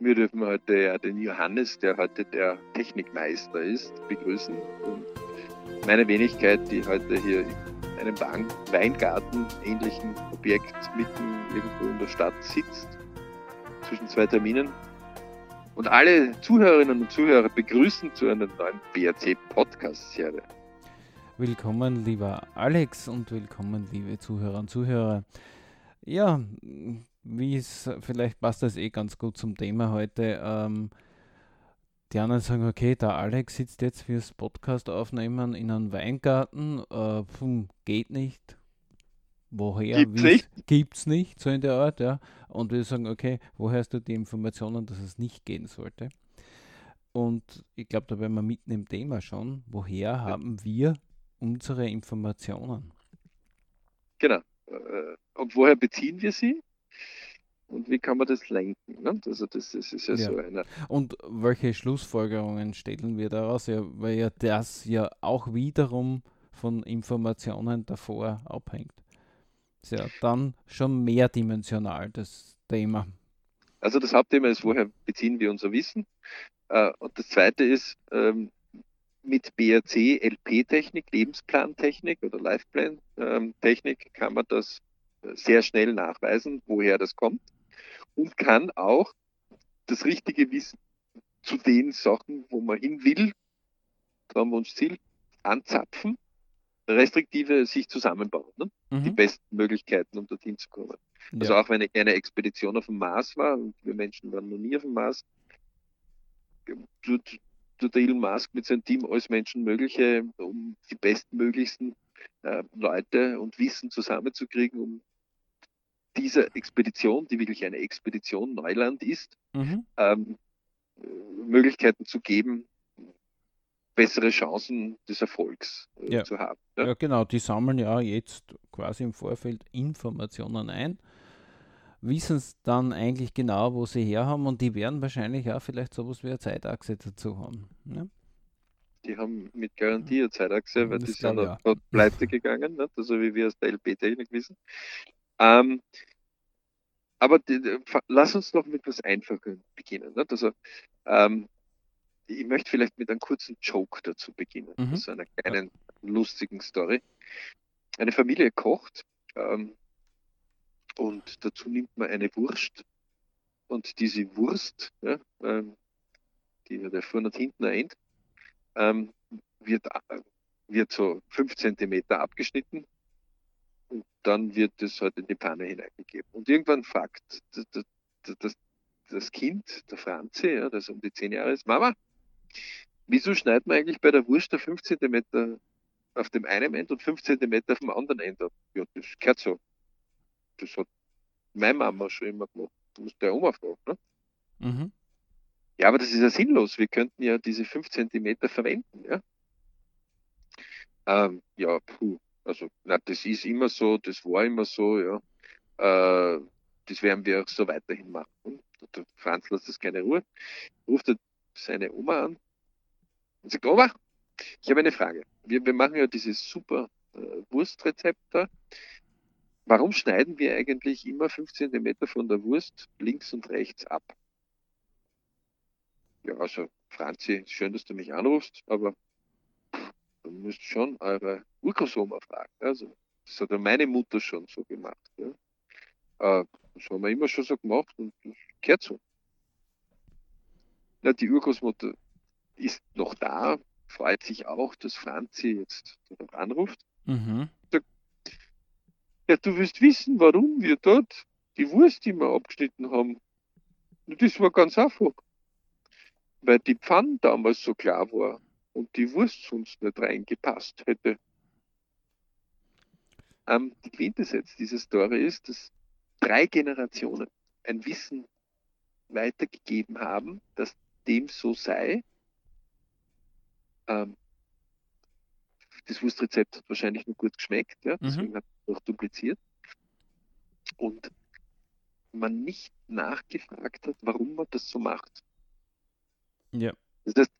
Wir dürfen heute ja den Johannes, der heute der Technikmeister ist, begrüßen. Und meine Wenigkeit, die heute hier in einem Weingarten ähnlichen Objekt mitten irgendwo in der Stadt sitzt, zwischen zwei Terminen. Und alle Zuhörerinnen und Zuhörer begrüßen zu einer neuen BRC Podcast-Serie. Willkommen, lieber Alex, und willkommen, liebe Zuhörer und Zuhörer. Ja, wie es, vielleicht passt das eh ganz gut zum Thema heute. Ähm, die anderen sagen, okay, der Alex sitzt jetzt fürs Podcast aufnehmen in einem Weingarten, äh, pf, geht nicht. Woher? Gibt's nicht? Gibt's nicht, so in der Art, ja. Und wir sagen, okay, woher hast du die Informationen, dass es nicht gehen sollte? Und ich glaube, da wären wir mitten im Thema schon. Woher ja. haben wir unsere Informationen? Genau. Äh, und woher beziehen wir sie? Und wie kann man das lenken? Ne? Also das, das, ist ja, ja, so eine. Und welche Schlussfolgerungen stellen wir daraus? Ja, weil ja das ja auch wiederum von Informationen davor abhängt. Ist ja dann schon mehrdimensional das Thema. Also das Hauptthema ist, woher beziehen wir unser Wissen? Äh, und das zweite ist, ähm, mit BRC, LP-Technik, Lebensplantechnik oder Lifeplan-Technik ähm, kann man das sehr schnell nachweisen, woher das kommt und kann auch das richtige Wissen zu den Sachen, wo man hin will, Traumwunschziel, anzapfen, restriktive sich zusammenbauen. Ne? Mhm. Die besten Möglichkeiten, um dorthin zu kommen. Ja. Also auch wenn ich eine Expedition auf dem Mars war, und wir Menschen waren noch nie auf dem Mars, tut, tut der Elon Musk mit seinem Team alles Menschen Mögliche, um die bestmöglichsten äh, Leute und Wissen zusammenzukriegen, um dieser Expedition, die wirklich eine Expedition Neuland ist, mhm. ähm, Möglichkeiten zu geben, bessere Chancen des Erfolgs äh, ja. zu haben. Ja? ja? genau. Die sammeln ja jetzt quasi im Vorfeld Informationen ein, wissen es dann eigentlich genau, wo sie herhaben und die werden wahrscheinlich auch vielleicht sowas wie eine Zeitachse dazu haben. Ne? Die haben mit Garantie eine Zeitachse, weil das die sind ja. pleite gegangen, nicht? also wie wir aus der LP-Technik wissen. Ähm, aber die, lass uns doch mit etwas Einfachem beginnen. Nicht? Also, ähm, ich möchte vielleicht mit einem kurzen Joke dazu beginnen, mhm. also einer kleinen lustigen Story. Eine Familie kocht ähm, und dazu nimmt man eine Wurst und diese Wurst, ja, ähm, die der vorne und hinten ein, ähm, wird, äh, wird so fünf Zentimeter abgeschnitten und dann wird es halt in die Pfanne hineingegeben. Und irgendwann fragt das, das, das Kind, der Franzi, ja, das um die zehn Jahre ist, Mama, wieso schneidet man eigentlich bei der Wurst da 5 cm auf dem einen Ende und 5 cm auf dem anderen Ende? Ja, das gehört so. Das hat meine Mama schon immer gemacht. Du musst der Oma fragen. Ne? Mhm. Ja, aber das ist ja sinnlos. Wir könnten ja diese 5 cm verwenden. Ja, ähm, ja puh. Also, na, das ist immer so, das war immer so, ja. Äh, das werden wir auch so weiterhin machen. Der Franz lässt das keine Ruhe, ruft seine Oma an und sagt, Oma, ich habe eine Frage. Wir, wir machen ja dieses super äh, Wurstrezept da. Warum schneiden wir eigentlich immer 5 cm von der Wurst links und rechts ab? Ja, also Franzi, schön, dass du mich anrufst, aber müsst schon eure Urgroßoma fragen. Also, das hat ja meine Mutter schon so gemacht. Ja. Äh, das haben wir immer schon so gemacht und das gehört so. Na, die Urgroßmutter ist noch da, freut sich auch, dass Franzi jetzt anruft. Mhm. Sagt, ja, du wirst wissen, warum wir dort die Wurst immer abgeschnitten haben. Und das war ganz einfach. Weil die Pfanne damals so klar war und die Wurst sonst nicht reingepasst hätte. Ähm, die Quintessenz dieser Story ist, dass drei Generationen ein Wissen weitergegeben haben, dass dem so sei. Ähm, das Wurstrezept hat wahrscheinlich nur gut geschmeckt, ja, deswegen mhm. hat es auch dupliziert. Und man nicht nachgefragt hat, warum man das so macht. Ja. Das heißt,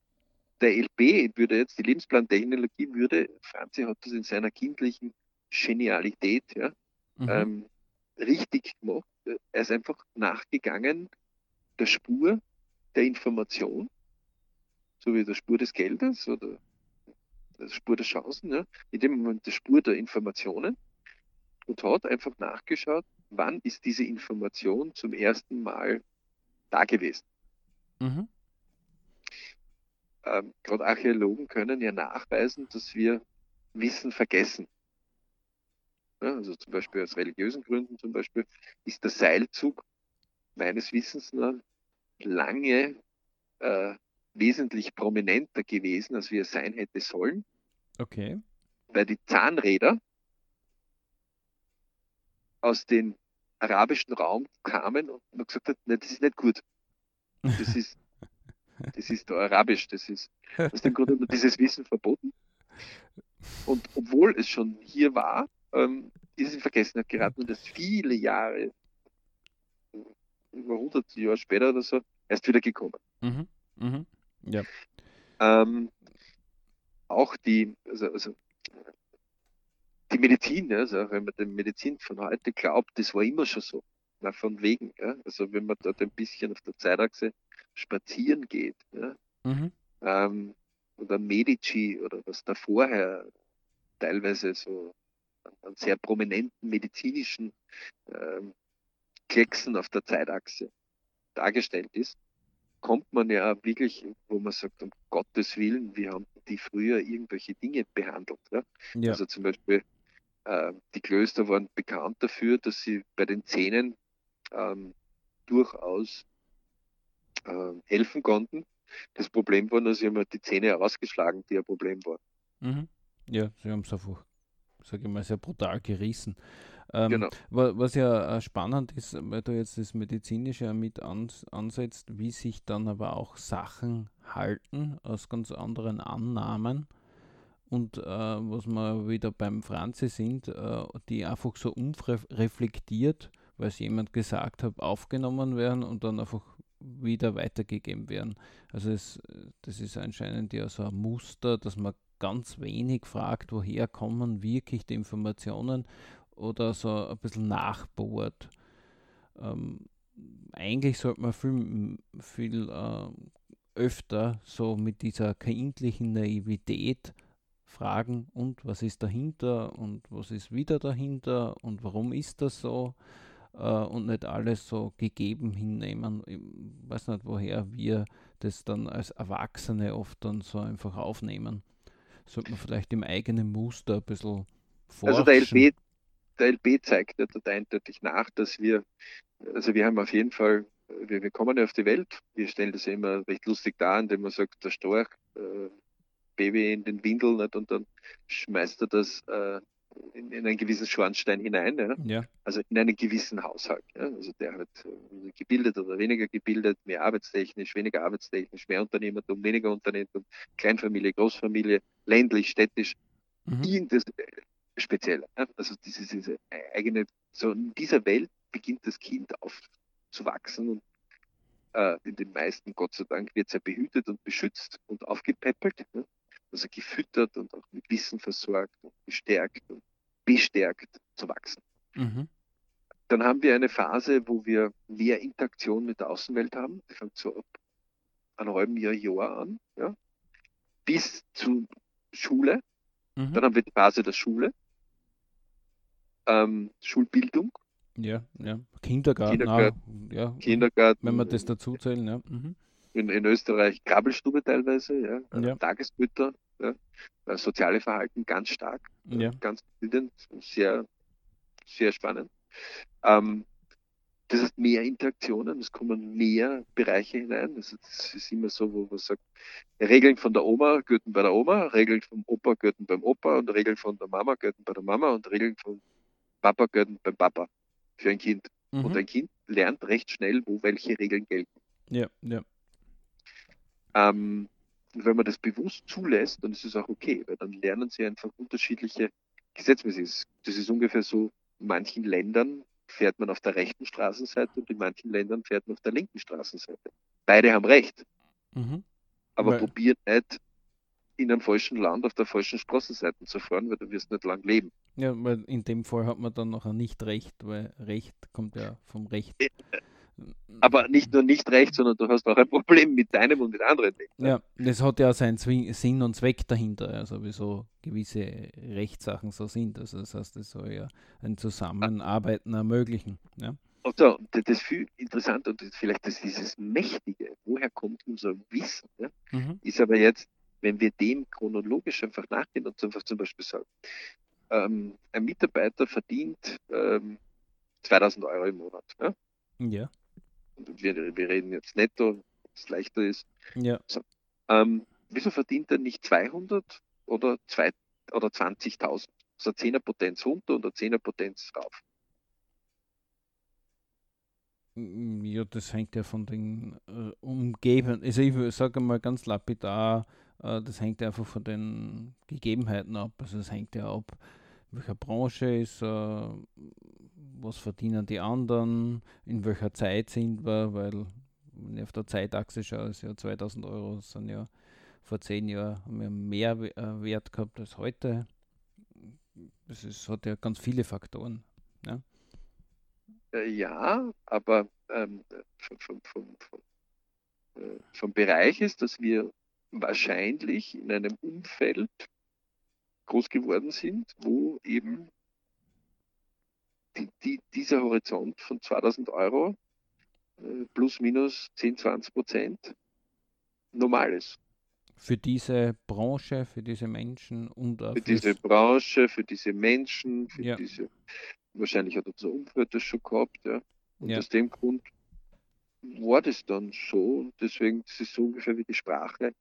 der LP würde jetzt, die Lebensplantechnologie würde, Franzi hat das in seiner kindlichen Genialität ja, mhm. ähm, richtig gemacht. Er ist einfach nachgegangen der Spur der Information, so wie der Spur des Geldes oder der Spur der Chancen, ja, in dem Moment der Spur der Informationen und hat einfach nachgeschaut, wann ist diese Information zum ersten Mal da gewesen. Mhm. Ähm, Gerade Archäologen können ja nachweisen, dass wir Wissen vergessen. Ja, also zum Beispiel aus religiösen Gründen zum Beispiel ist der Seilzug meines Wissens nach lange äh, wesentlich prominenter gewesen, als wie er sein hätte sollen. Okay. Weil die Zahnräder aus dem arabischen Raum kamen und man gesagt hat, nein, das ist nicht gut. Das ist, das ist arabisch, das ist aus dem Grund dieses Wissen verboten. Und obwohl es schon hier war, ähm, ist es in Vergessenheit geraten und erst viele Jahre, über 100 Jahre später oder so, erst wieder gekommen. Mhm. Mhm. Ja. Ähm, auch die, also, also die Medizin, also wenn man der Medizin von heute glaubt, das war immer schon so. Na, von wegen, ja? also wenn man dort ein bisschen auf der Zeitachse spazieren geht, ja? Mhm. Ähm, oder Medici oder was da vorher teilweise so an sehr prominenten medizinischen ähm, Klecksen auf der Zeitachse dargestellt ist, kommt man ja wirklich, wo man sagt, um Gottes Willen, wie haben die früher irgendwelche Dinge behandelt. Ja? Ja. Also zum Beispiel, äh, die Klöster waren bekannt dafür, dass sie bei den Zähnen ähm, durchaus äh, helfen konnten. Das Problem war nur, sie haben halt die Zähne ausgeschlagen, die ein Problem waren. Mhm. Ja, sie haben es einfach, sage ich mal, sehr brutal gerissen. Ähm, genau. Was ja äh, spannend ist, weil du jetzt das Medizinische mit ans, ansetzt, wie sich dann aber auch Sachen halten aus ganz anderen Annahmen. Und äh, was wir wieder beim Franzi sind, äh, die einfach so unreflektiert, weil es jemand gesagt hat, aufgenommen werden und dann einfach wieder weitergegeben werden. Also es, das ist anscheinend ja so ein Muster, dass man ganz wenig fragt, woher kommen wirklich die Informationen oder so ein bisschen nachbohrt. Ähm, eigentlich sollte man viel, viel äh, öfter so mit dieser kindlichen Naivität fragen, und was ist dahinter und was ist wieder dahinter und warum ist das so und nicht alles so gegeben hinnehmen. Ich weiß nicht, woher wir das dann als Erwachsene oft dann so einfach aufnehmen. Sollte man vielleicht im eigenen Muster ein bisschen forschen. Also der LB, der LB zeigt ja dort eindeutig nach, dass wir, also wir haben auf jeden Fall, wir, wir kommen ja auf die Welt, wir stellen das ja immer recht lustig dar, indem man sagt, der Storch, äh, Baby in den Windel nicht, und dann schmeißt er das äh, in, in, einen gewissen Schornstein hinein, ja? ja? also in einen gewissen Haushalt. Ja? Also der hat äh, gebildet oder weniger gebildet, mehr arbeitstechnisch, weniger arbeitstechnisch, mehr Unternehmertum, weniger Unternehmertum, Kleinfamilie, Großfamilie, ländlich, städtisch. Mhm. Irgendes speziell. Also diese, diese eigene, so in dieser Welt beginnt das Kind aufzuwachsen und äh, in den meisten, Gott sei Dank, wird es ja behütet und beschützt und aufgepäppelt. Ne? Also gefüttert und auch mit Wissen versorgt und gestärkt und bestärkt zu wachsen. Mhm. Dann haben wir eine Phase, wo wir mehr Interaktion mit der Außenwelt haben. Die fängt so ab einem halben Jahr, Jahr an, ja? bis zur Schule. Mhm. Dann haben wir die Phase der Schule ähm, Schulbildung. Ja, ja. Kindergarten, Kindergarten, auch, ja. Kindergarten. Wenn wir das dazu zählen, ja. Mhm. In, in Österreich Krabbelstube teilweise, ja. ja. Tagesmütter, ja. Das soziale Verhalten ganz stark, ja. ganz bildend, sehr, sehr spannend. Ähm, das heißt, mehr Interaktionen, es kommen mehr Bereiche hinein. Also das ist immer so, wo man sagt, Regeln von der Oma gelten bei der Oma, Regeln vom Opa gelten beim Opa und Regeln von der Mama gelten bei der Mama und Regeln von Papa gehört beim Papa für ein Kind. Mhm. Und ein Kind lernt recht schnell, wo welche Regeln gelten. Ja, ja. Ähm, und wenn man das bewusst zulässt, dann ist es auch okay, weil dann lernen sie einfach unterschiedliche Gesetzmäßiges. Das ist ungefähr so, in manchen Ländern fährt man auf der rechten Straßenseite und in manchen Ländern fährt man auf der linken Straßenseite. Beide haben recht. Mhm. Aber weil, probiert nicht, in einem falschen Land auf der falschen Straßenseite zu fahren, weil du wirst nicht lang leben. Ja, weil in dem Fall hat man dann noch nicht Recht, weil Recht kommt ja vom Recht. Aber nicht nur nicht recht, sondern du hast auch ein Problem mit deinem und mit anderen nicht. Ne? Ja, das hat ja seinen Sinn und Zweck dahinter, also wieso gewisse Rechtssachen so sind. Also das heißt, es soll ja ein Zusammenarbeiten ermöglichen. Ja. Also, das viel interessanter und vielleicht das, dieses Mächtige, woher kommt unser Wissen, ja, mhm. ist aber jetzt, wenn wir dem chronologisch einfach nachgehen und einfach zum Beispiel sagen, ähm, ein Mitarbeiter verdient ähm, 2000 Euro im Monat. Ja. ja. Wir, wir, reden jetzt netto, was leichter ist. Ja. So. Ähm, wieso verdient er nicht 200 oder, oder 20.000? Also 10er Potenz runter und 10er Potenz rauf. Ja, das hängt ja von den äh, Umgebenden. Also ich sage mal ganz lapidar, äh, das hängt einfach von den Gegebenheiten ab. Also es hängt ja ab, welcher Branche ist, äh, was verdienen die anderen, in welcher Zeit sind wir, weil wenn ich auf der Zeitachse schaue, ist ja 2000 Euro, sind ja vor zehn Jahren haben wir mehr äh, Wert gehabt als heute. Das ist, hat ja ganz viele Faktoren. Ja. Äh, ja, aber ähm, vom, vom, vom, äh, vom Bereich ist, dass wir wahrscheinlich in einem Umfeld groß geworden sind, wo eben die, die, dieser Horizont von 2000 Euro äh, plus minus 10, 20 Prozent normal ist. Für diese Branche, für diese Menschen und auch für diese Branche, für diese Menschen, für ja. diese wahrscheinlich hat unser Umfeld das schon gehabt, ja. Und ja. aus dem Grund war das dann so und deswegen ist es so ungefähr wie die Sprache.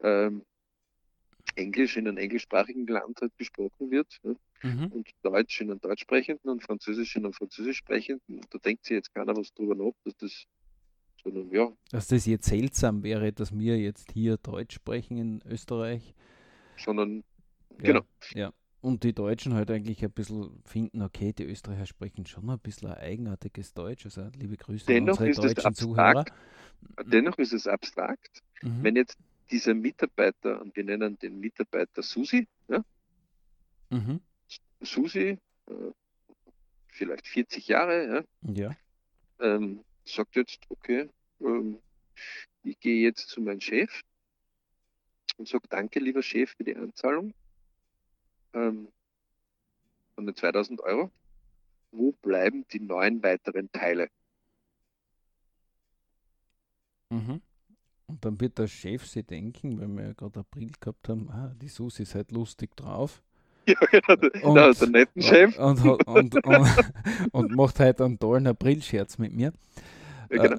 Ähm, Englisch in einem englischsprachigen Land halt gesprochen wird ja. mhm. und Deutsch in einem deutschsprechenden und Französisch in einem französischsprechenden. Da denkt sich jetzt keiner was drüber nach, dass das sondern ja. Dass das jetzt seltsam wäre, dass wir jetzt hier Deutsch sprechen in Österreich. Sondern, ja, genau. Ja, und die Deutschen halt eigentlich ein bisschen finden, okay, die Österreicher sprechen schon ein bisschen ein eigenartiges Deutsch. Also liebe Grüße dennoch an unsere deutschen Zuhörer. Dennoch ist es abstrakt. Mhm. Wenn jetzt dieser Mitarbeiter, und wir nennen den Mitarbeiter Susi, ja? Mhm. Susi, äh, vielleicht 40 Jahre, ja, ja. Ähm, sagt jetzt, okay, ähm, ich gehe jetzt zu meinem Chef und sage, danke, lieber Chef, für die Anzahlung ähm, von den 2000 Euro. Wo bleiben die neun weiteren Teile? Mhm. Und dann wird der Chef sich denken, weil wir ja gerade April gehabt haben, ah, die Susi ist halt lustig drauf. Ja, genau, und, der, der netten Chef. Und, und, und, macht halt einen tollen April-Scherz mit mir. Ja, genau.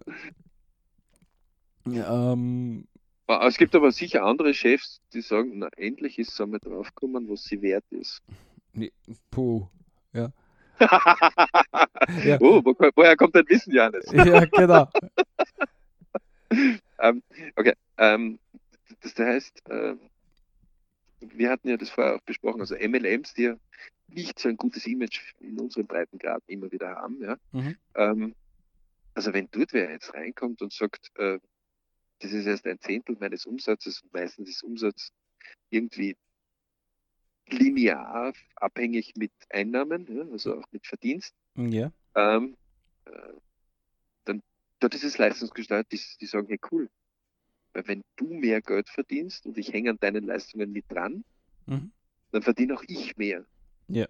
Äh, ähm, es gibt aber sicher andere Chefs, die sagen, na endlich ist es einmal draufgekommen, was sie wert ist. Puh, ja. ja. Oh, wo, woher kommt dein Wissen, Janis? ja, genau. Ähm, okay, ähm, das, heißt, äh, wir hatten ja das vorher auch besprochen, also MLMs, die ja nicht so ein gutes Image in unseren Breitengraden immer wieder haben, ja. Mhm. Ähm, also wenn dort wer jetzt reinkommt und sagt, äh, das ist erst ein Zehntel meines Umsatzes und meistens ist Umsatz irgendwie linear abhängig mit Einnahmen, ja, also auch mit Verdienst. Ja. Ähm, äh, dort ist es leistungsgesteuert, die, die sagen, hey cool, weil wenn du mehr Geld verdienst und ich hänge an deinen Leistungen mit dran, mhm. dann verdiene auch ich mehr. Ja.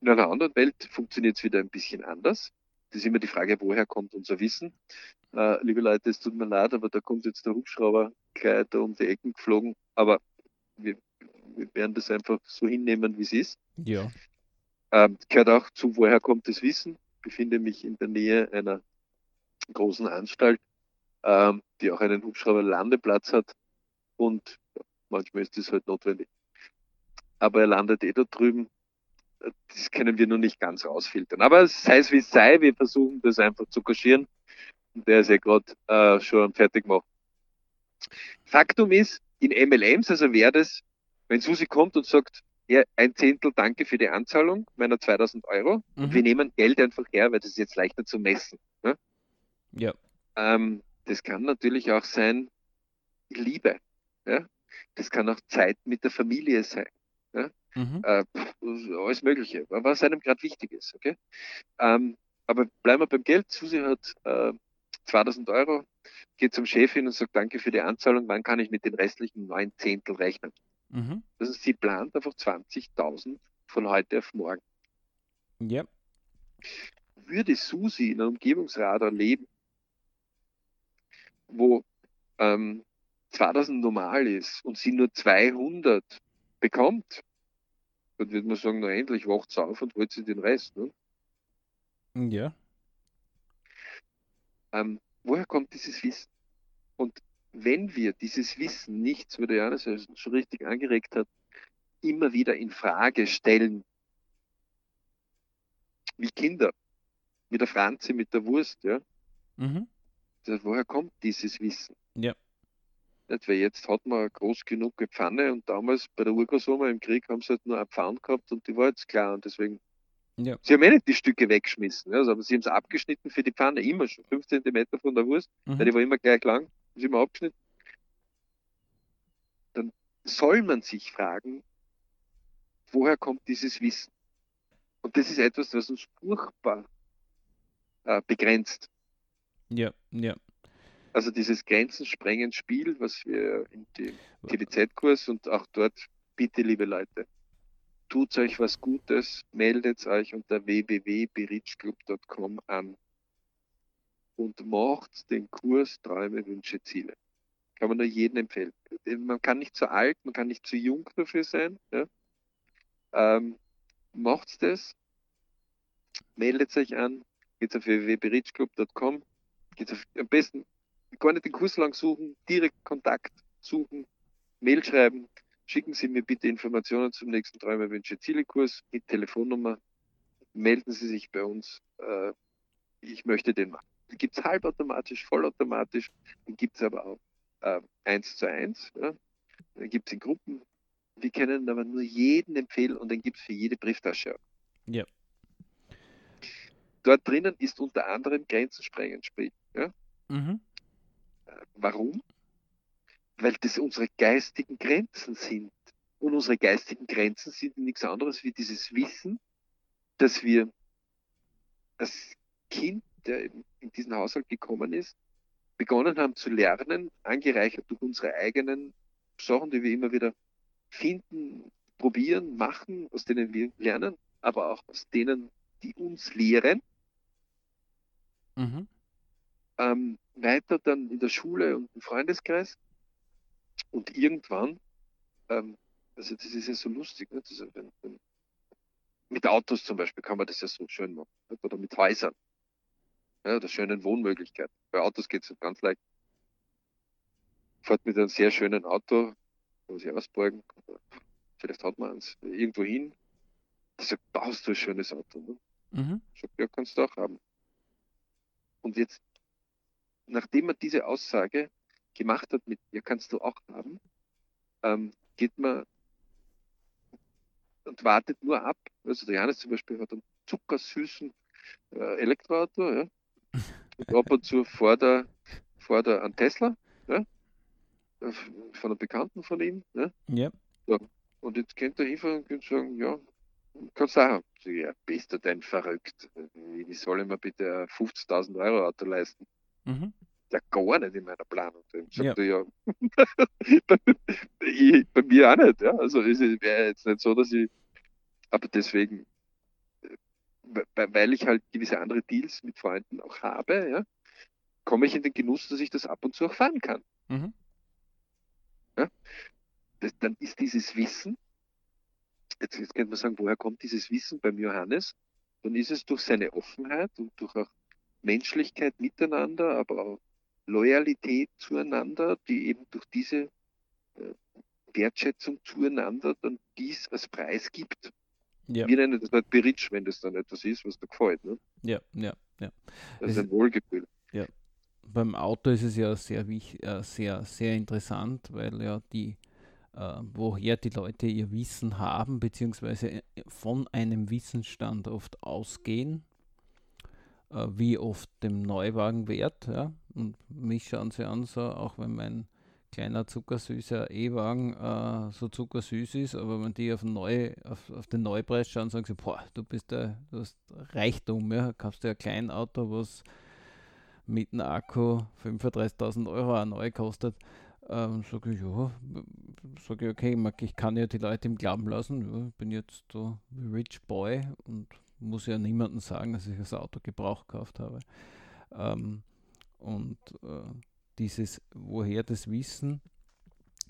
In einer anderen Welt funktioniert es wieder ein bisschen anders. Das ist immer die Frage, woher kommt unser Wissen? Äh, liebe Leute, es tut mir leid, aber da kommt jetzt der Hubschrauber gleich da um die Ecken geflogen. Aber wir, wir werden das einfach so hinnehmen, wie es ist. Ja. Ähm, gehört auch zu, woher kommt das Wissen? Befinde mich in der Nähe einer großen Anstalt, ähm, die auch einen Hubschrauber-Landeplatz hat. Und manchmal ist das halt notwendig. Aber er landet eh da drüben das können wir noch nicht ganz rausfiltern. Aber sei es wie es sei, wir versuchen das einfach zu kaschieren. Und der ist ja gerade äh, schon fertig gemacht. Faktum ist, in MLMs, also wäre das, wenn Susi kommt und sagt, ein Zehntel, danke für die Anzahlung meiner 2000 Euro. Mhm. Wir nehmen Geld einfach her, weil das ist jetzt leichter zu messen. Ne? Ja. Ähm, das kann natürlich auch sein Liebe. Ja? Das kann auch Zeit mit der Familie sein. Ja? Mhm. Äh, alles Mögliche, was einem gerade wichtig ist. Okay? Ähm, Aber bleiben wir beim Geld. Susi hat äh, 2000 Euro, geht zum Chef hin und sagt, danke für die Anzahlung, wann kann ich mit den restlichen neun Zehntel rechnen? Mhm. Also sie plant einfach 20.000 von heute auf morgen. Ja. Würde Susi in einem Umgebungsradar leben, wo ähm, 2000 normal ist und sie nur 200 bekommt, dann würde man sagen, na endlich wacht sie auf und holt sie den Rest. Ne? Ja. Ähm, woher kommt dieses Wissen? Und wenn wir dieses Wissen nicht, so wie der Johannes schon richtig angeregt hat, immer wieder in Frage stellen, wie Kinder, mit der Franzi, mit der Wurst, ja. Mhm. Das, woher kommt dieses Wissen? Ja. Nicht, weil jetzt hat man groß genug Pfanne und damals bei der Urgroßoma im Krieg haben sie halt nur eine Pfanne gehabt und die war jetzt klar und deswegen. Ja. Sie haben eh nicht die Stücke weggeschmissen, also, aber sie haben es abgeschnitten für die Pfanne, immer schon, 5 cm von der Wurst, mhm. weil die war immer gleich lang, ist immer abgeschnitten. Dann soll man sich fragen, woher kommt dieses Wissen? Und das ist etwas, was uns furchtbar äh, begrenzt. Ja, ja. Also dieses grenzensprengende Spiel, was wir in dem TVZ-Kurs und auch dort, bitte liebe Leute, tut euch was Gutes, meldet euch unter www.berichclub.com an und macht den Kurs Träume, Wünsche, Ziele. Kann man nur jedem empfehlen. Man kann nicht zu alt, man kann nicht zu jung dafür sein. Ja? Ähm, macht das, meldet euch an, geht auf www.berichclub.com, geht auf, am besten gar nicht den Kurs lang suchen, direkt Kontakt suchen, Mail schreiben, schicken Sie mir bitte Informationen zum nächsten Träume, Wünsche, Ziele Kurs mit Telefonnummer, melden Sie sich bei uns, äh, ich möchte den machen. Den gibt es halbautomatisch, vollautomatisch, den gibt es aber auch äh, eins zu eins, ja. den gibt es in Gruppen. Wir können aber nur jeden empfehlen und den gibt es für jede Brieftasche. Ja. Dort drinnen ist unter anderem Grenzensprengend Sprich. Ja? Mhm. Warum? Weil das unsere geistigen Grenzen sind. Und unsere geistigen Grenzen sind nichts anderes wie dieses Wissen, dass wir als Kind, der in diesen Haushalt gekommen ist, begonnen haben zu lernen, angereichert durch unsere eigenen Sachen, die wir immer wieder finden, probieren, machen, aus denen wir lernen, aber auch aus denen, die uns lehren. Mhm ähm, weiter dann in der Schule und im Freundeskreis. Und irgendwann, ähm, also das ist ja so lustig, ne? das, wenn, wenn, mit Autos zum Beispiel kann man das ja so schön machen. Oder mit Häusern. Ja, oder schönen Wohnmöglichkeiten. Bei Autos geht es ganz leicht. Fährt mit einem sehr schönen Auto, kann man sich ausborgen, vielleicht hat man eins, irgendwo hin. Das sagt, baust du ein schönes Auto. Ne? Mhm. Sagt, ja, kannst du auch haben. Und jetzt nachdem man diese Aussage gemacht hat mit, ja, kannst du auch haben, ähm, geht man und wartet nur ab. Also der Janis zum Beispiel hat einen zuckersüßen äh, Elektroauto, ja. Ab und zu vor der, vor der an Tesla, ja. Von einem Bekannten von ihm, ja. ja. So. Und jetzt könnte er hinfahren und sagen, ja, kannst du auch haben. So, ja, bist du denn verrückt? Wie soll ich mir bitte ein 50.000 Euro Auto leisten? Mhm. Ja, gar nicht in meiner Planung. Dann sagt ja. er, ja, bei, ich, bei, mir auch nicht. Ja. Also es wäre jetzt nicht so, dass ich, aber deswegen, weil ich halt gewisse andere Deals mit Freunden auch habe, ja, komme ich in den Genuss, dass ich das ab und zu auch fahren kann. Mhm. Ja. Das, dann ist dieses Wissen, jetzt, jetzt könnte man sagen, woher kommt dieses Wissen beim Johannes? Dann ist es durch seine Offenheit und durch auch Menschlichkeit miteinander, aber auch Loyalität zueinander, die eben durch diese äh, Wertschätzung zueinander dann dies als Preis gibt. Ja. Wir nennen das halt Beritsch, wenn das dann etwas ist, was dir gefällt. Ne? Ja, ja, ja. Das ist ein Wohlgefühl. Ja. Beim Auto ist es ja sehr, äh, sehr, sehr interessant, weil ja die, äh, woher die Leute ihr Wissen haben, beziehungsweise äh, von einem Wissensstand oft ausgehen, äh, wie oft dem Neuwagen wert. Ja? Und mich schauen sie an, so, auch wenn mein kleiner zuckersüßer E-Wagen äh, so zuckersüß ist, aber wenn die auf den, Neu, auf, auf den Neupreis schauen, sagen sie, boah, du bist der, du hast Reichtum, ja, kaufst dir ein kleines Auto, was mit einem Akku 35.000 Euro auch neu kostet. Ähm, sage ich, ja, sage ich, okay, ich kann ja die Leute im Glauben lassen, ja, ich bin jetzt so Rich Boy und muss ja niemandem sagen, dass ich das Auto gebraucht gekauft habe. Ähm, und äh, dieses, woher das Wissen,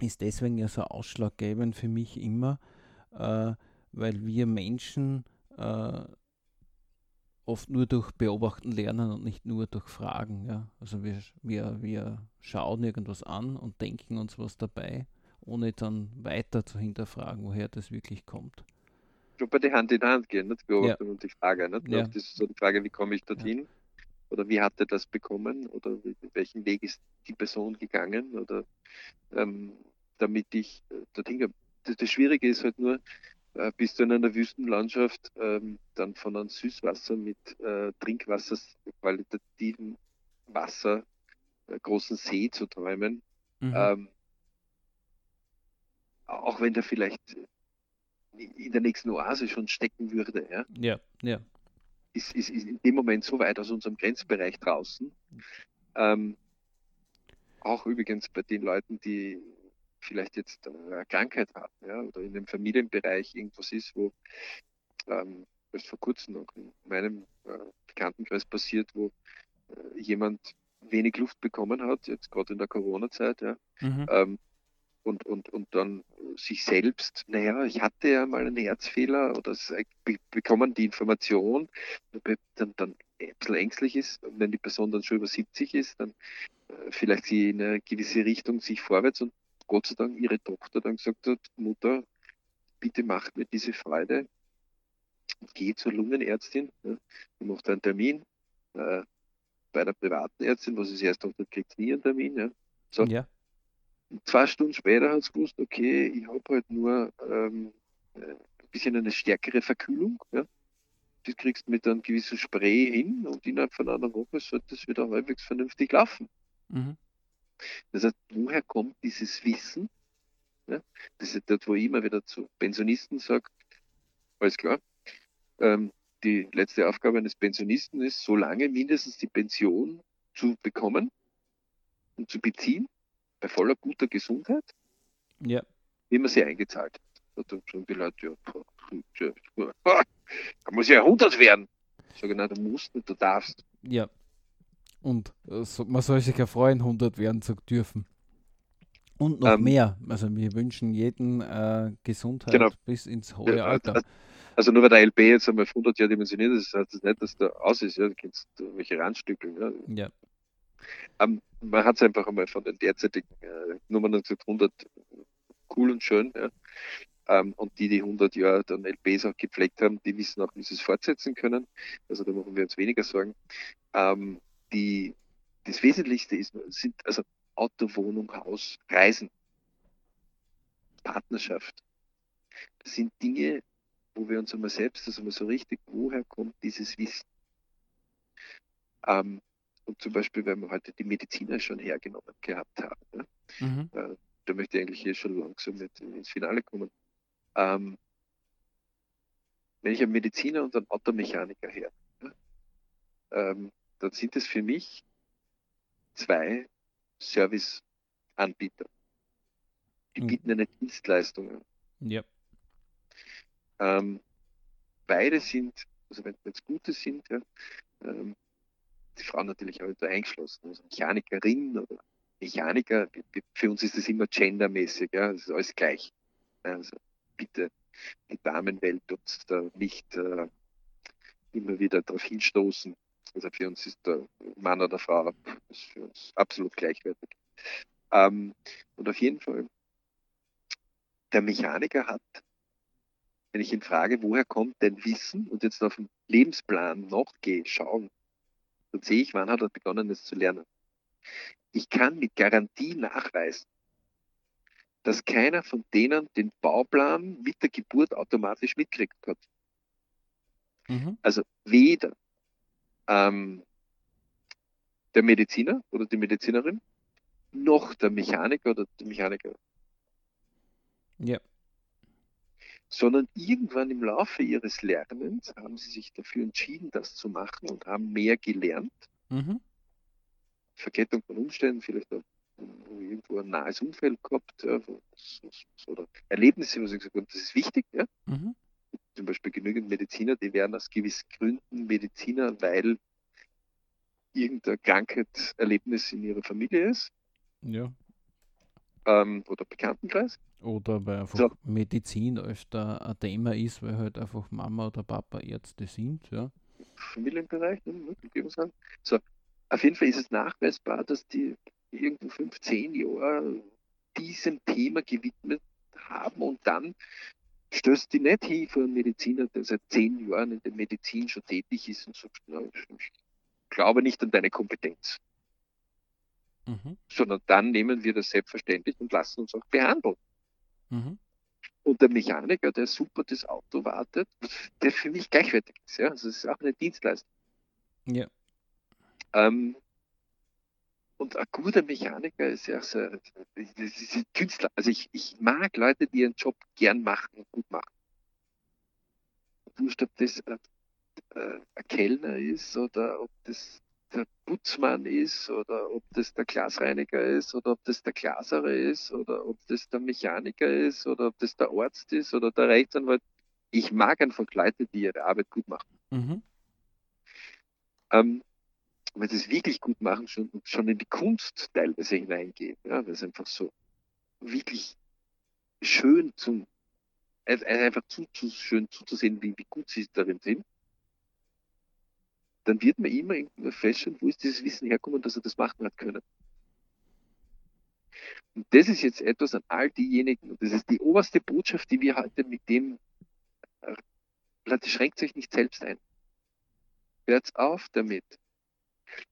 ist deswegen ja so ausschlaggebend für mich immer, äh, weil wir Menschen äh, oft nur durch Beobachten lernen und nicht nur durch Fragen. Ja? Also wir, wir, wir schauen irgendwas an und denken uns was dabei, ohne dann weiter zu hinterfragen, woher das wirklich kommt. Schon bei die Hand in Hand gehen, nicht? Beobachtung ja. und die Frage. Nicht? Ja. Das ist so die Frage, wie komme ich dorthin? Ja oder wie hat er das bekommen oder welchen Weg ist die Person gegangen oder ähm, damit ich äh, dorthin komme. Das, das, Schwierige ist halt nur, äh, bist du in einer Wüstenlandschaft ähm, dann von einem Süßwasser mit äh, Trinkwasser, qualitativen Wasser, äh, großen See zu träumen, mhm. ähm, auch wenn der vielleicht in der nächsten Oase schon stecken würde. Ja, ja. ja ist, ist, ist in dem Moment so weit aus unserem Grenzbereich draußen. Ähm, auch übrigens bei den Leuten, die vielleicht jetzt eine Krankheit haben ja, oder in dem Familienbereich irgendwas ist, wo ähm, erst vor kurzem noch in meinem äh, Bekanntenkreis passiert, wo äh, jemand wenig Luft bekommen hat, jetzt gerade in der Corona-Zeit, ja, mhm. ähm, und, und, und dann sich selbst, naja, ich hatte ja mal einen Herzfehler oder be bekommen die Information, dann, dann ein bisschen ängstlich ist, und wenn die Person dann schon über 70 ist, dann äh, vielleicht sie in eine gewisse Richtung sich vorwärts und Gott sei Dank ihre Tochter dann gesagt hat, Mutter, bitte macht mir diese Freude, geh zur Lungenärztin, ja, macht einen Termin äh, bei einer privaten Ärztin, was ist erst noch, kriegt nie einen Termin. Ja. So, ja zwei Stunden später hat es gewusst, okay, ich habe halt nur ähm, ein bisschen eine stärkere Verkühlung. Ja? Das kriegst du mit einem gewissen Spray hin und innerhalb von einer Woche sollte es wieder halbwegs vernünftig laufen. Mhm. Das heißt, woher kommt dieses Wissen? Ja? Das ist dort, wo ich immer wieder zu Pensionisten sage, alles klar, ähm, die letzte Aufgabe eines Pensionisten ist, so lange mindestens die Pension zu bekommen und zu beziehen, bei voller guter Gesundheit, ja. wie man sie eingezahlt hat. Da sagen die Leute, ja, da muss ja 100 werden. Ich sage, nein, du musst nicht, du darfst. Ja. Und äh, man soll sich ja freuen, 100 werden zu dürfen. Und noch ähm, mehr. Also wir wünschen jeden äh, Gesundheit genau. bis ins hohe ja, Alter. Also nur weil der LB jetzt einmal 100 Jahre dimensioniert ist, heißt das nicht, dass der aus ist. Ja, du kennst welche Randstücke. Ja. ja. Ähm, man hat es einfach einmal von den derzeitigen äh, Nummern 100 cool und schön. Ja. Ähm, und die, die 100 Jahre dann LPs auch gepflegt haben, die wissen auch, wie sie es fortsetzen können. Also da machen wir uns weniger Sorgen. Ähm, die, das Wesentlichste ist, sind also Auto, Wohnung, Haus, Reisen, Partnerschaft. Das sind Dinge, wo wir uns einmal selbst, also mal so richtig, woher kommt dieses Wissen? Ähm, und zum Beispiel, wenn wir heute die Mediziner schon hergenommen gehabt haben, ne? mhm. äh, da möchte ich eigentlich hier schon langsam mit ins Finale kommen. Ähm, wenn ich einen Mediziner und einen Automechaniker her, ne? ähm, dann sind es für mich zwei Serviceanbieter. Die mhm. bieten eine Dienstleistung an. Ja. Ähm, beide sind, also wenn es gute sind, ja, ähm, die Frauen natürlich auch da eingeschlossen. Also Mechanikerin oder Mechaniker, für uns ist das immer gendermäßig, ja, das ist alles gleich. Also bitte die Damenwelt uns da nicht äh, immer wieder darauf hinstoßen. Also für uns ist der Mann oder Frau ist für uns absolut gleichwertig. Ähm, und auf jeden Fall, der Mechaniker hat, wenn ich ihn frage, woher kommt denn Wissen und jetzt auf den Lebensplan noch gehe, schauen, dann sehe ich, wann hat er begonnen, es zu lernen. Ich kann mit Garantie nachweisen, dass keiner von denen den Bauplan mit der Geburt automatisch mitkriegt hat. Mhm. Also weder ähm, der Mediziner oder die Medizinerin noch der Mechaniker oder der Mechaniker. Ja. Sondern irgendwann im Laufe ihres Lernens haben sie sich dafür entschieden, das zu machen und haben mehr gelernt. Mhm. Verkettung von Umständen, vielleicht auch irgendwo ein nahes Umfeld gehabt, ja, oder Erlebnisse, wo sie gesagt haben, das ist wichtig. Ja. Mhm. Zum Beispiel genügend Mediziner, die werden aus gewissen Gründen Mediziner, weil irgendein Krankheitserlebnis in ihrer Familie ist. Ja. Ähm, oder Bekanntenkreis. Oder weil einfach so. Medizin öfter ein Thema ist, weil halt einfach Mama oder Papa Ärzte sind, ja. Familienbereich, ne, So, auf jeden Fall ist es nachweisbar, dass die irgendwo 15 Jahre diesem Thema gewidmet haben und dann stößt die nicht hin für einen Mediziner, der seit zehn Jahren in der Medizin schon tätig ist und sagt, na, ich glaube nicht an deine Kompetenz. Mhm. Sondern dann nehmen wir das selbstverständlich und lassen uns auch behandeln. Mhm. Und der Mechaniker, der super das Auto wartet, der für mich gleichwertig ist. Ja? Also das ist auch eine Dienstleistung. Ja. Ähm, und ein guter Mechaniker ist ja so, ist ein Künstler. Also ich, ich mag Leute, die ihren Job gern machen und gut machen. Wurscht, ob das ein, äh, ein Kellner ist oder ob das der Putzmann ist oder ob das der Glasreiniger ist oder ob das der Glaserer ist oder ob das der Mechaniker ist oder ob das der Arzt ist oder der Rechtsanwalt. Ich mag einfach Leute, die ihre Arbeit gut machen. Mhm. Ähm, wenn sie es wirklich gut machen, schon, schon in die Kunst teilweise hineingehen. Ja, das ist einfach so wirklich schön zum, einfach zu, zu schön zuzusehen, wie, wie gut sie darin sind dann wird man immer feststellen, wo ist dieses Wissen herkommen, dass er das machen hat können. Und das ist jetzt etwas an all diejenigen, und das ist die oberste Botschaft, die wir heute mit dem, äh, schränkt euch nicht selbst ein. Hört auf damit.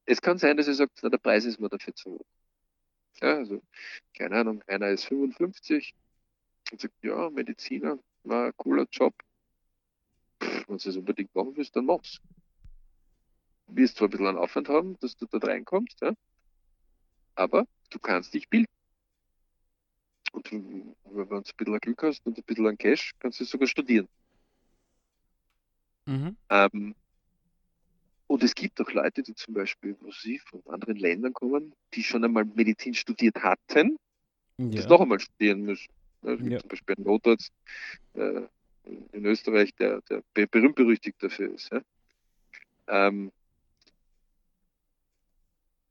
Es kann sein, dass ihr sagt, na, der Preis ist mir dafür zu hoch. Ja, also, keine Ahnung, einer ist 55 und sagt, ja, Mediziner, war ein cooler Job. Wenn du es unbedingt machen willst, dann mach's wirst zwar ein bisschen einen Aufwand haben, dass du dort reinkommst, ja, aber du kannst dich bilden. Und wenn du ein bisschen Glück hast und ein bisschen an Cash, kannst du sogar studieren. Mhm. Ähm, und es gibt auch Leute, die zum Beispiel sie von anderen Ländern kommen, die schon einmal Medizin studiert hatten, ja. das noch einmal studieren müssen. Gibt ja. zum Beispiel einen Notarzt äh, in Österreich, der, der berühmt berüchtigt dafür ist. Ja? Ähm,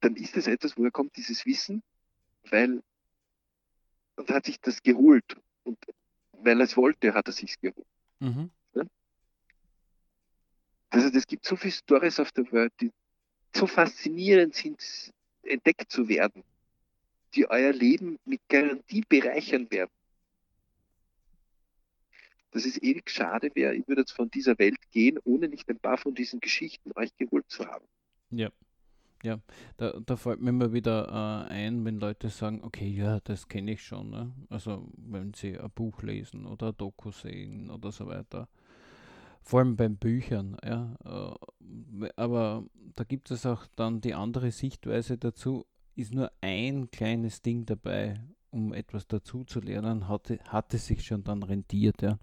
dann ist es etwas, woher kommt dieses Wissen? Weil, und hat sich das geholt. Und weil er es wollte, hat er sich geholt. Mhm. Ja? Also es gibt so viele Stories auf der Welt, die so faszinierend sind, entdeckt zu werden, die euer Leben mit Garantie bereichern werden. Dass es ewig schade wäre, ich würde jetzt von dieser Welt gehen, ohne nicht ein paar von diesen Geschichten euch geholt zu haben. Ja. Ja, da, da fällt mir immer wieder äh, ein, wenn Leute sagen, okay, ja, das kenne ich schon. Ne? Also wenn sie ein Buch lesen oder ein Doku sehen oder so weiter. Vor allem beim Büchern, ja. Äh, aber da gibt es auch dann die andere Sichtweise dazu, ist nur ein kleines Ding dabei, um etwas dazu zu lernen, hatte, hat es sich schon dann rentiert, ja.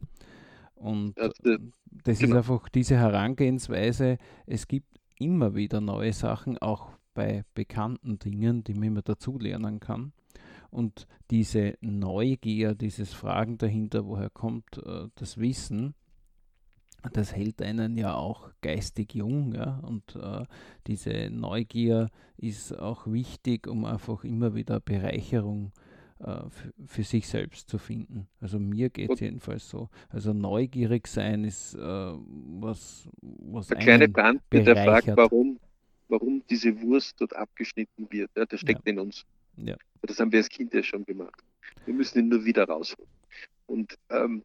Und das, das genau. ist einfach diese Herangehensweise, es gibt immer wieder neue Sachen, auch bei bekannten Dingen, die man immer dazulernen kann. Und diese Neugier, dieses Fragen dahinter, woher kommt äh, das Wissen, das hält einen ja auch geistig jung. Ja? Und äh, diese Neugier ist auch wichtig, um einfach immer wieder Bereicherung äh, für sich selbst zu finden. Also mir geht es jedenfalls so. Also neugierig sein ist äh, was, was Der kleine Brand, der fragt, warum, warum diese Wurst dort abgeschnitten wird. Ja, der steckt ja. in uns. Ja. Das haben wir als Kind ja schon gemacht. Wir müssen ihn nur wieder rausholen. Und ähm,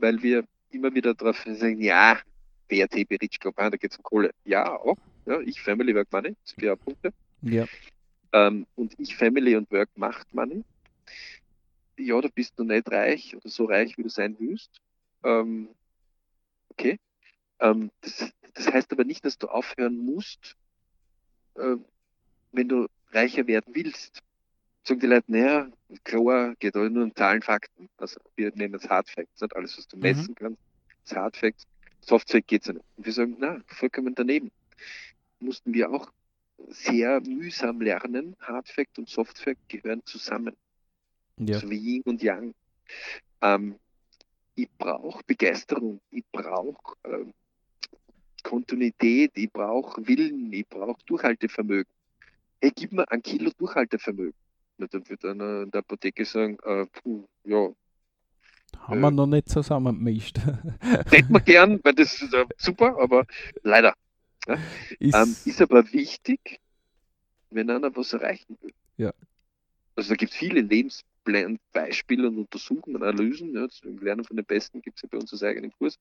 weil wir immer wieder darauf sagen, ja, BRT, Berich da geht es um Kohle. Ja, auch. Ja, ich Family Work Money, das vier Punkte. Ja. Ähm, und ich Family und Work macht Money. Ja, du bist noch nicht reich oder so reich, wie du sein willst. Ähm, okay. Ähm, das, das heißt aber nicht, dass du aufhören musst, äh, wenn du reicher werden willst. sagen die Leute, naja, klar, geht halt nur um Zahlen, Fakten. Also wir nennen es Hard Facts, nicht alles, was du mhm. messen kannst, ist Hard Facts. Soft Fact geht es ja nicht. Und wir sagen, na, vollkommen daneben. Mussten wir auch sehr mühsam lernen. Hard Fact und Soft Fact gehören zusammen. Ja. So wie Yin und Yang. Ähm, ich brauche Begeisterung, ich brauche äh, Kontinuität, ich brauche Willen, ich brauche Durchhaltevermögen. Hey, gib mir ein Kilo Durchhaltevermögen. Na, dann wird einer in der Apotheke sagen, äh, puh, ja. Haben äh, wir noch nicht zusammen gemischt. Hätten wir gern, weil das ist äh, super, aber leider. Ja? Ist, ähm, ist aber wichtig, wenn einer was erreichen will. Ja. Also da gibt es viele Lebensbeispiele und Untersuchungen, Analysen. Ja, Lernen von den Besten gibt es ja bei uns als eigenen Kurs.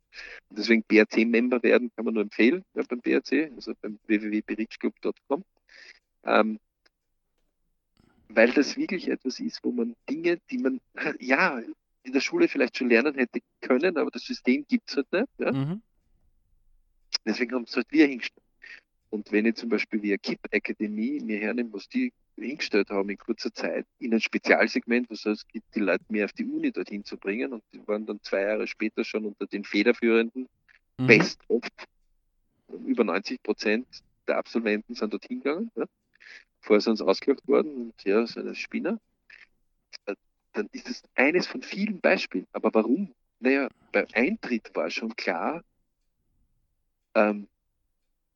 Und deswegen BRC-Member werden kann man nur empfehlen ja, beim BRC, also beim www.berichclub.com. Ähm, weil das wirklich etwas ist, wo man Dinge, die man ja in der Schule vielleicht schon lernen hätte können, aber das System gibt es halt nicht. Ja? Mhm. Deswegen haben es halt wir hingestellt. Und wenn ich zum Beispiel wie eine KIP Akademie mir hernehme, was die hingestellt haben in kurzer Zeit, in ein Spezialsegment, was es gibt, die Leute mehr auf die Uni dorthin zu bringen und die waren dann zwei Jahre später schon unter den federführenden mhm. Best of über 90 Prozent der Absolventen sind dorthin gegangen. Ja? Vorher sind sie ausgelacht worden und ja, so eine Spinner. Äh, dann ist das eines von vielen Beispielen. Aber warum? Naja, beim Eintritt war schon klar, ähm,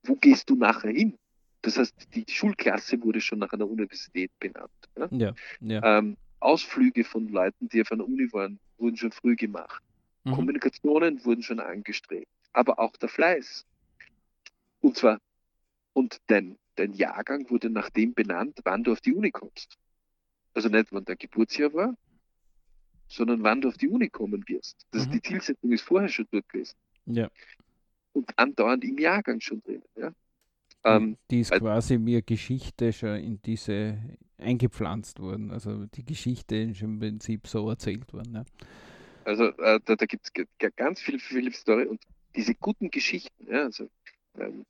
wo gehst du nachher hin? Das heißt, die Schulklasse wurde schon nach einer Universität benannt. Ja? Ja, ja. Ähm, Ausflüge von Leuten, die auf einer Uni waren, wurden schon früh gemacht. Mhm. Kommunikationen wurden schon angestrebt. Aber auch der Fleiß. Und zwar, und dein, dein Jahrgang wurde nach dem benannt, wann du auf die Uni kommst. Also nicht, wann dein Geburtsjahr war, sondern wann du auf die Uni kommen wirst. Das, mhm. Die Zielsetzung ist vorher schon dort gewesen. Ja und andauernd im Jahrgang schon drin. Ja? Ähm, die ist quasi mir Geschichte schon in diese eingepflanzt worden. Also die Geschichte ist im Prinzip so erzählt worden. Ja. Also äh, da, da gibt es ganz viel, viel Story und diese guten Geschichten, ja, also ähm,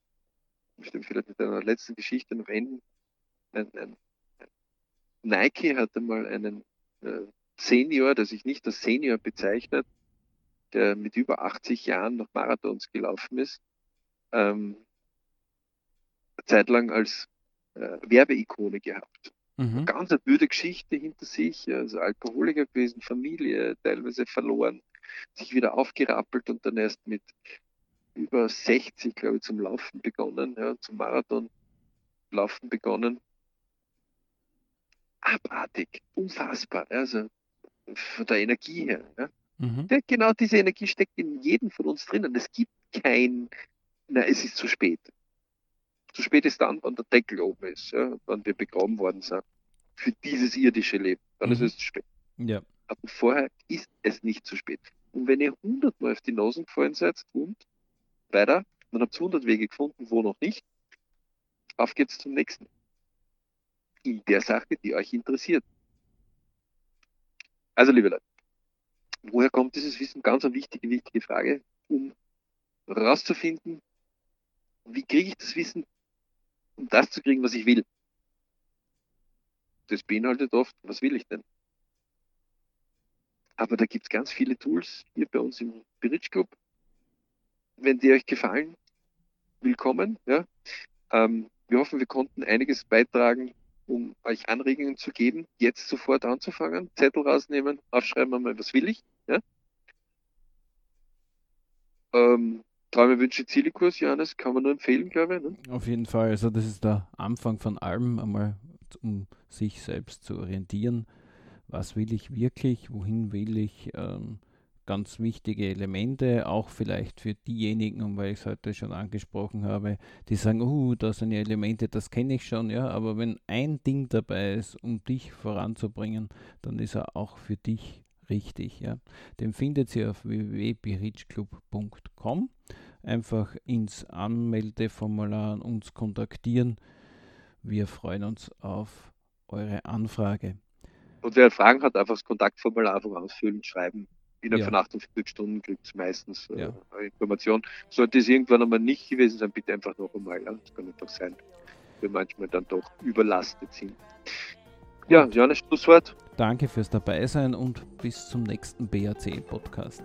ich möchte vielleicht mit einer letzten Geschichte noch enden. Ein, ein, ein Nike hatte mal einen äh, Senior, der sich nicht als Senior bezeichnet, der mit über 80 Jahren noch Marathons gelaufen ist, ähm, zeitlang als äh, Werbeikone gehabt. Mhm. Ganz eine blöde Geschichte hinter sich, also Alkoholiker gewesen, Familie teilweise verloren, sich wieder aufgerappelt und dann erst mit über 60, glaube ich, zum Laufen begonnen, ja, zum Marathon laufen begonnen. Abartig, unfassbar, also von der Energie her. Ja. Mhm. Genau diese Energie steckt in jedem von uns drinnen. Es gibt kein, na, es ist zu spät. Zu spät ist dann, wenn der Deckel oben ist, ja, wenn wir begraben worden sind. Für dieses irdische Leben. Dann mhm. ist es zu spät. Ja. Aber vorher ist es nicht zu spät. Und wenn ihr hundertmal auf die Nasen gefallen seid und weiter, dann habt ihr hundert Wege gefunden, wo noch nicht. Auf geht's zum nächsten. In der Sache, die euch interessiert. Also, liebe Leute, woher kommt dieses Wissen? Ganz eine wichtige, wichtige Frage, um herauszufinden, wie kriege ich das Wissen, um das zu kriegen, was ich will. Das beinhaltet oft, was will ich denn? Aber da gibt es ganz viele Tools hier bei uns im Bridge Club. Wenn die euch gefallen, willkommen. Ja. Ähm, wir hoffen, wir konnten einiges beitragen, um euch Anregungen zu geben, jetzt sofort anzufangen, Zettel rausnehmen, aufschreiben einmal, was will ich. Ja? Ähm, Träume, Wünsche, Ziele Kurs, Johannes, kann man nur empfehlen, glaube ich. Ne? Auf jeden Fall, also das ist der Anfang von allem, einmal um sich selbst zu orientieren. Was will ich wirklich, wohin will ich? Ähm, ganz wichtige Elemente, auch vielleicht für diejenigen, um weil ich es heute schon angesprochen habe, die sagen, uh, da sind ja Elemente, das kenne ich schon, ja, aber wenn ein Ding dabei ist, um dich voranzubringen, dann ist er auch für dich richtig, ja. Den findet ihr auf www.berichclub.com. Einfach ins Anmeldeformular uns kontaktieren. Wir freuen uns auf eure Anfrage. Und wer Fragen hat, einfach das Kontaktformular einfach ausfüllen, schreiben innerhalb ja. von 48 Stunden kriegt es meistens äh, ja. Information. Sollte es irgendwann einmal nicht gewesen sein, bitte einfach noch einmal. Ja? Das kann einfach sein, wir manchmal dann doch überlastet sind. Ja, Johannes, Schlusswort. Danke fürs Dabeisein und bis zum nächsten BAC-Podcast.